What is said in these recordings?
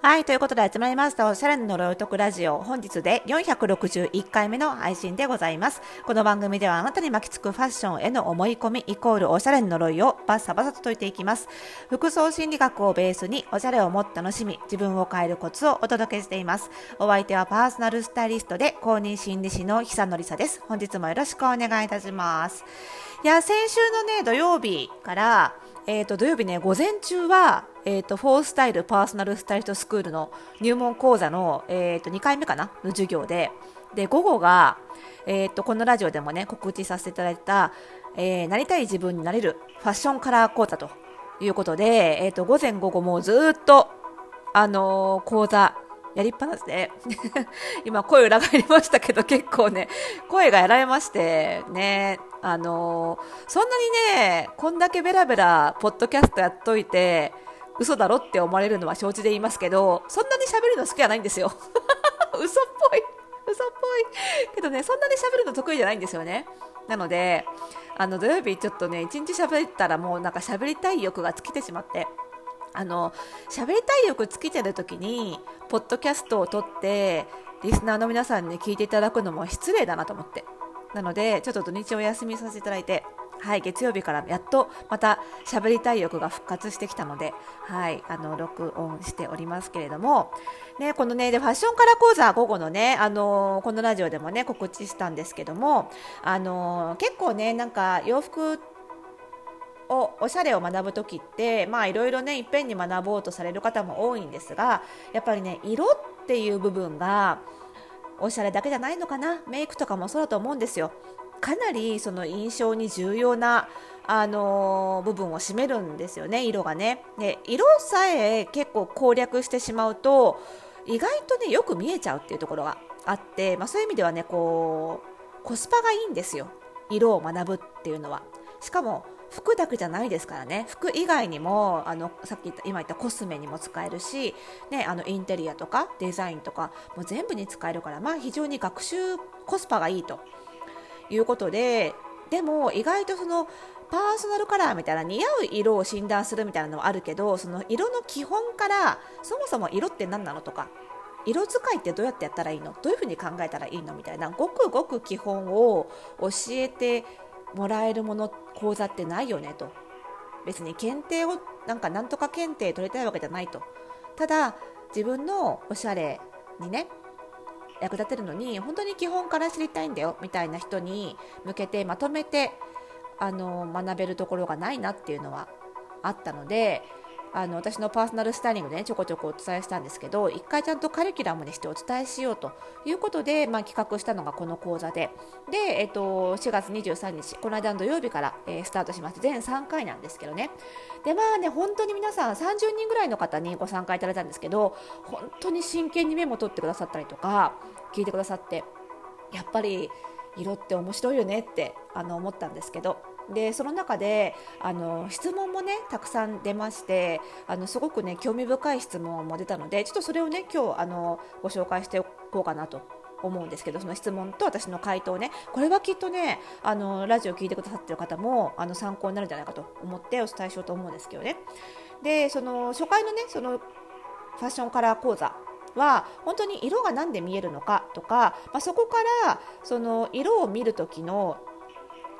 はい、ということで集まりました、おしゃれの呪いとくラジオ、本日で461回目の配信でございます。この番組ではあなたに巻きつくファッションへの思い込みイコールおしゃれの呪いをバッサバサと解いていきます。服装心理学をベースにおしゃれをもっと楽しみ、自分を変えるコツをお届けしています。お相手はパーソナルスタイリストで公認心理師の久野里沙です。本日もよろしくお願いいたします。いや、先週のね、土曜日から、え、ー、と、土曜日ね、午前中は、え、ー、と、フォースタイルパーソナルスタイリストスクールの入門講座の、え、ー、と、2回目かなの授業で、で、午後が、えっ、と、このラジオでもね、告知させていただいた、えなりたい自分になれるファッションカラー講座ということで、えっ、と、午前午後もずっと、あの講座やりっぱなしで。今声裏返りましたけど結構ね声がやられましてねあのー、そんなにねこんだけベラベラポッドキャストやっといて嘘だろって思われるのは承知で言いますけどそんなに喋るの好きじゃないんですよ。嘘っぽい。嘘っぽい。けどねそんなに喋るの得意じゃないんですよね。なのであの土曜日ちょっとね一日喋ったらもうなんか喋りたい欲が尽きてしまって。あの喋りたい欲尽きてる時にポッドキャストを撮ってリスナーの皆さんに聞いていただくのも失礼だなと思って。なのでちょっと土日お休みさせていただいてはい、月曜日からやっとまた喋りたい欲が復活してきたので、はい、あの録音しておりますけれども、ね、このねでファッションカラー講座午後のね、あのこのラジオでもね告知したんですけども、あの結構ねなんか洋服をおしゃれを学ぶ時ってまあいろいろねいっぺんに学ぼうとされる方も多いんですがやっぱりね色っていう部分がおしゃれだけじゃないのかな？メイクとかもそうだと思うんですよ。かなりその印象に重要なあのー、部分を占めるんですよね色がね。で色さえ結構攻略してしまうと意外とねよく見えちゃうっていうところがあって、まあ、そういう意味ではねこうコスパがいいんですよ。色を学ぶっていうのは。しかも服だけじゃないですからね。服以外にもあのさっき言った今言ったコスメにも使えるし、ね、あのインテリアとかデザインとかもう全部に使えるから、まあ、非常に学習コスパがいいと。いうことででも意外とそのパーソナルカラーみたいな似合う色を診断するみたいなのはあるけどその色の基本からそもそも色って何なのとか色使いってどうやってやったらいいの？どういうふうに考えたらいいの？みたいなごくごく基本を教えてもらえるもの講座ってないよねと。別に検定をなんかなんとか検定取りたいわけじゃないと。ただ自分のおしゃれにね役立てるのに本当に基本から知りたいんだよみたいな人に向けてまとめてあの学べるところがないなっていうのはあったのであの私のパーソナルスタイリングで、ね、ちょこちょこお伝えしたんですけど一回ちゃんとカリキュラムにしてお伝えしようということで、まあ、企画したのがこの講座で。で、えっと、4月23日この間の土曜日から、えー、スタートしまして全3回なんですけどね。でまあね本当に皆さん30人ぐらいの方にご参加いただいたんですけど本当に真剣にメモ取ってくださったりとか聞いてくださってやっぱり色って面白いよねってあの思ったんですけど。でその中であの質問もねたくさん出ましてあのすごくね興味深い質問も出たのでちょっとそれをね今日あのご紹介しておこうかなと思うんですけどその質問と私の回答ねこれはきっとねあのラジオを聞いてくださってる方もあの参考になるんじゃないかと思ってお伝えしようと思うんですけどね。でその初回のねそのファッションカラー講座は本当に色が何で見えるのかとか、まあ、そこからその色を見る時の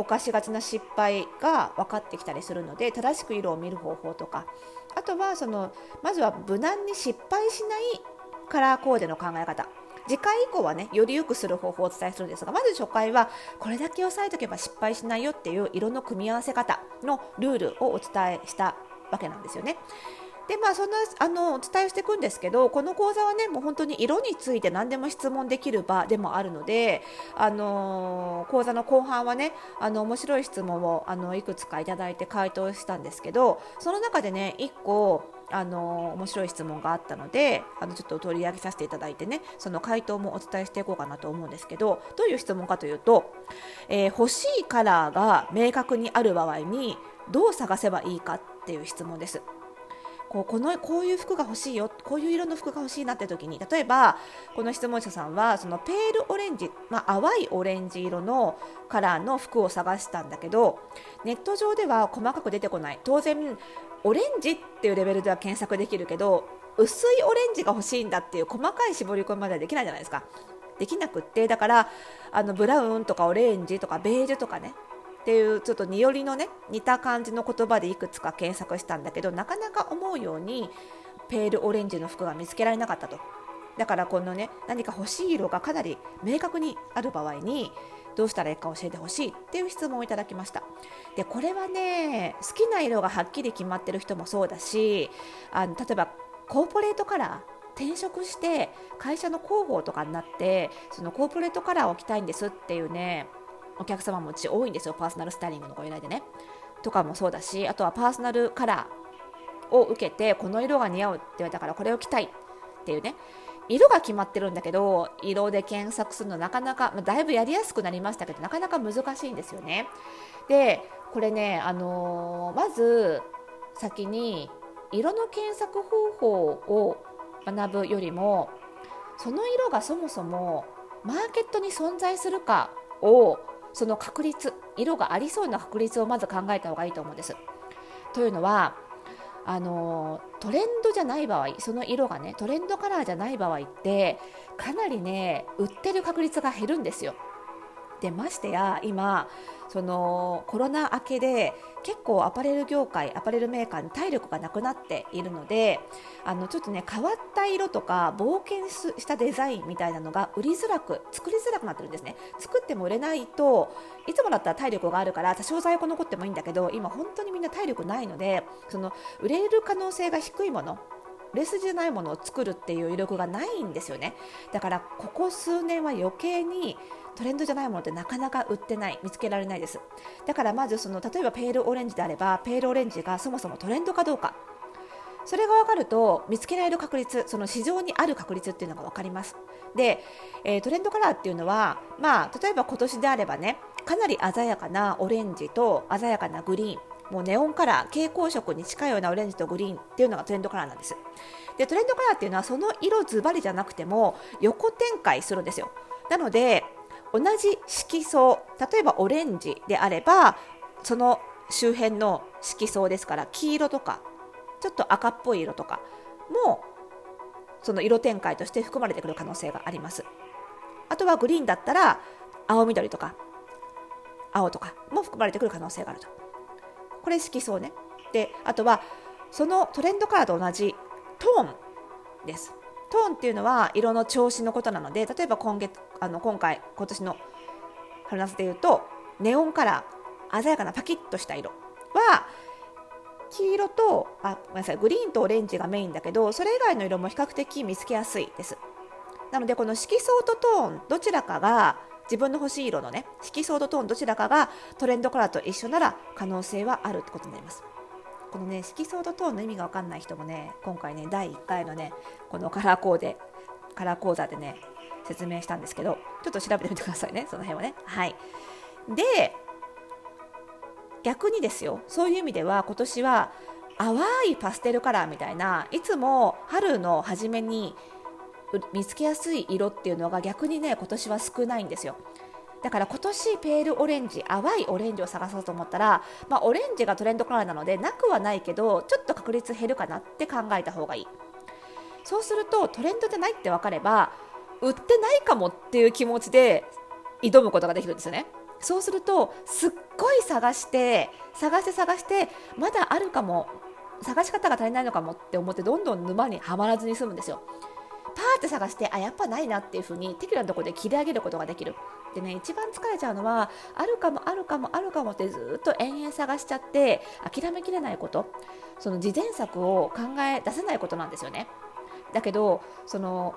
犯しがちな失敗が分かってきたりするので正しく色を見る方法とかあとはそのまずは無難に失敗しないカラーコーデの考え方次回以降はねより良くする方法をお伝えするんですがまず初回はこれだけ押さえておけば失敗しないよっていう色の組み合わせ方のルールをお伝えしたわけなんですよね。でまあそんなあのお伝えしていくんですけどこの講座はねもう本当に色について何でも質問できる場でもあるのであの講座の後半はねあの面白い質問をあのいくつかいただいて回答したんですけどその中でね1個あの面白い質問があったのであのちょっと取り上げさせていただいてねその回答もお伝えしていこうかなと思うんですけどどういう質問かというと、えー、欲しいカラーが明確にある場合にどう探せばいいかっていう質問です。こうこのこういう服が欲しいよこういう色の服が欲しいなって時に例えばこの質問者さんはそのペールオレンジ、まあ、淡いオレンジ色のカラーの服を探したんだけどネット上では細かく出てこない。当然オレンジっていうレベルでは検索できるけど薄いオレンジが欲しいんだっていう細かい絞り込みまではできないじゃないですか。できなくってだからあのブラウンとかオレンジとかベージュとかねっていうちょっとによりのね似た感じの言葉でいくつか検索したんだけどなかなか思うようにペールオレンジの服が見つけられなかったと。だからこのね何か欲しい色がかなり明確にある場合にどうしたらいいか教えてほしいっていう質問をいただきました。でこれはね好きな色がはっきり決まってる人もそうだしあの例えばコーポレートカラー転職して会社の広報とかになってそのコーポレートカラーを着たいんですっていうねお客様もうち多いんですよ。パーソナルスタイリングのご依頼でね。とかもそうだしあとはパーソナルカラーを受けてこの色が似合うって言われたからこれを着たいっていうね。色が決まってるんだけど色で検索するのなかなか、まあ、だいぶやりやすくなりましたけどなかなか難しいんですよね。でこれね、あのー、まず先に色の検索方法を学ぶよりもその色がそもそもマーケットに存在するかをその確率色がありそうな確率をまず考えた方がいいと思うんです。というのはあのトレンドじゃない場合その色がねトレンドカラーじゃない場合ってかなりね売ってる確率が減るんですよ。でましてや今そのコロナ明けで結構アパレル業界アパレルメーカーに体力がなくなっているのであのちょっとね変わった色とか冒険したデザインみたいなのが売りづらく作りづらくなってるんですね。作っても売れないといつもだったら体力があるから多少在庫残ってもいいんだけど今本当にみんな体力ないのでその売れる可能性が低いものレスじゃないものを作るっていう威力がないんですよね。だからここ数年は余計にトレンドじゃないものってなかなか売ってない見つけられないです。だからまずその例えばペールオレンジであればペールオレンジがそもそもトレンドかどうか。それが分かると見つけられる確率その市場にある確率っていうのが分かります。で、えー、トレンドカラーっていうのはまあ例えば今年であればねかなり鮮やかなオレンジと鮮やかなグリーンもうネオンカラー蛍光色に近いようなオレンジとグリーンっていうのがトレンドカラーなんです。でトレンドカラーっていうのはその色ズバリじゃなくても横展開するんですよ。なので同じ色相例えばオレンジであればその周辺の色相ですから黄色とかちょっと赤っぽい色とかもその色展開として含まれてくる可能性があります。あとはグリーンだったら青緑とか青とかも含まれてくる可能性があると。これ色相ね。であとはそのトレンドカラーと同じトーンです。トーンっていうのは色の調子のことなので例えば今月あの今回今年の春夏でいうとネオンカラー鮮やかなパキッとした色は黄色とあごめんなさいグリーンとオレンジがメインだけどそれ以外の色も比較的見つけやすいです。なのでこの色相とトーンどちらかが自分の欲しい色のね色相とトーンどちらかがトレンドカラーと一緒なら可能性はあるってことになります。このね色相とトーンの意味が分かんない人もね今回ね第1回のねこのカラーコーデカラー講座でね説明したんですけどちょっと調べてみてくださいねその辺はね。はい。で逆にですよそういう意味では今年は淡いパステルカラーみたいないつも春の初めに見つけやすい色っていうのが逆にね今年は少ないんですよ。だから今年ペールオレンジ淡いオレンジを探そうと思ったら、まあ、オレンジがトレンドカラーなのでなくはないけどちょっと確率減るかなって考えた方がいい。そうするとトレンドでないって分かれば売ってないかもっていう気持ちで挑むことができるんですよね。そうするとすっごい探して探して探してまだあるかも探し方が足りないのかもって思ってどんどん沼にはまらずに済むんですよ。パーって探してあやっぱないなっていう風に適度なところで切り上げることができる。でね一番疲れちゃうのはあるかもあるかもあるかもってずっと延々探しちゃって諦めきれないこと。その事前策を考え出せないことなんですよね。だけどその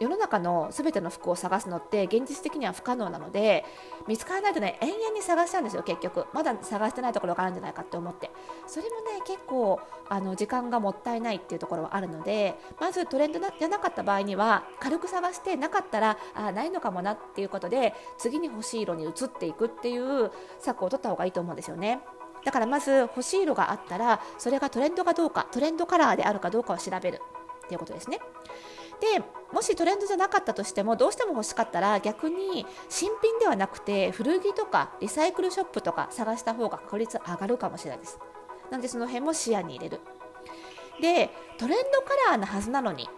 世の中の全ての服を探すのって現実的には不可能なので見つからないとね延々に探しちゃうんですよ結局まだ探してないところがあるんじゃないかって思ってそれもね結構あの時間がもったいないっていうところはあるのでまずトレンドじゃなかった場合には軽く探してなかったらあないのかもなっていうことで次に欲しい色に移っていくっていう策を取った方がいいと思うんですよね。だからまず欲しい色があったらそれがトレンドかどうかトレンドカラーであるかどうかを調べるっていうことですね。でもしトレンドじゃなかったとしてもどうしても欲しかったら逆に新品ではなくて古着とかリサイクルショップとか探した方が確率上がるかもしれないです。なのでその辺も視野に入れる。でトレンドカラーなはずなのに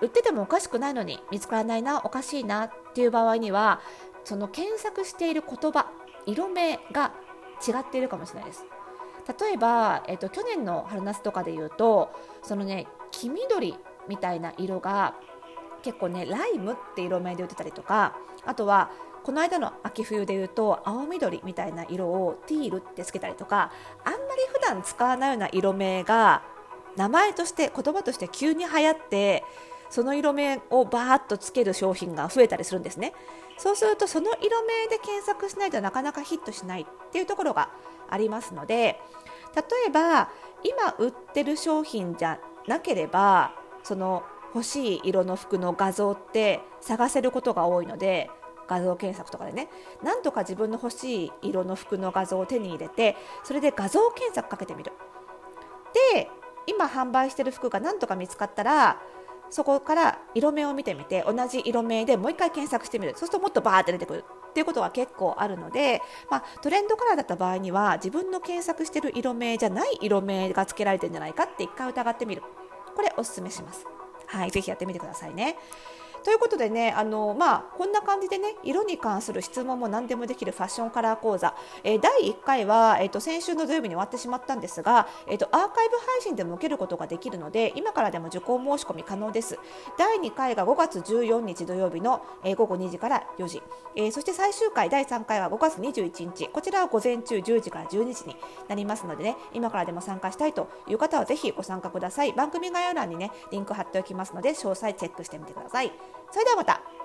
売っててもおかしくないのに見つからないなおかしいなっていう場合にはその検索している言葉色名が違っているかもしれないです。例えば、えっと、去年の春夏とかで言うとそのね黄緑みたいな色が結構ねライムって色名で売ってたりとかあとはこの間の秋冬で言うと青緑みたいな色をティールってつけたりとかあんまり普段使わないような色名が名前として言葉として急に流行ってその色名をバーッとつける商品が増えたりするんですね。そうするとその色名で検索しないとなかなかヒットしないっていうところがありますので例えば今売ってる商品じゃなければその欲しい色の服の画像って探せることが多いので画像検索とかでね。なんとか自分の欲しい色の服の画像を手に入れてそれで画像検索かけてみる。で今販売してる服が何とか見つかったらそこから色名を見てみて同じ色名でもう一回検索してみる。そうするともっとバーって出てくる。っていうことが結構あるので、まあ、トレンドカラーだった場合には自分の検索してる色名じゃない色名が付けられてるんじゃないかって一回疑ってみる。これおすすめします。はいぜひやってみてくださいね。ということでね、あのまあ、こんな感じでね、色に関する質問も何でもできるファッションカラー講座、えー、第1回は、えーと、先週の土曜日に終わってしまったんですが、えーと、アーカイブ配信でも受けることができるので、今からでも受講申し込み可能です。第2回が5月14日土曜日の、えー、午後2時から4時、えー、そして最終回、第3回は5月21日、こちらは午前中10時から12時になりますのでね、今からでも参加したいという方はぜひご参加ください。番組概要欄にね、リンク貼っておきますので、詳細チェックしてみてください。それではまた。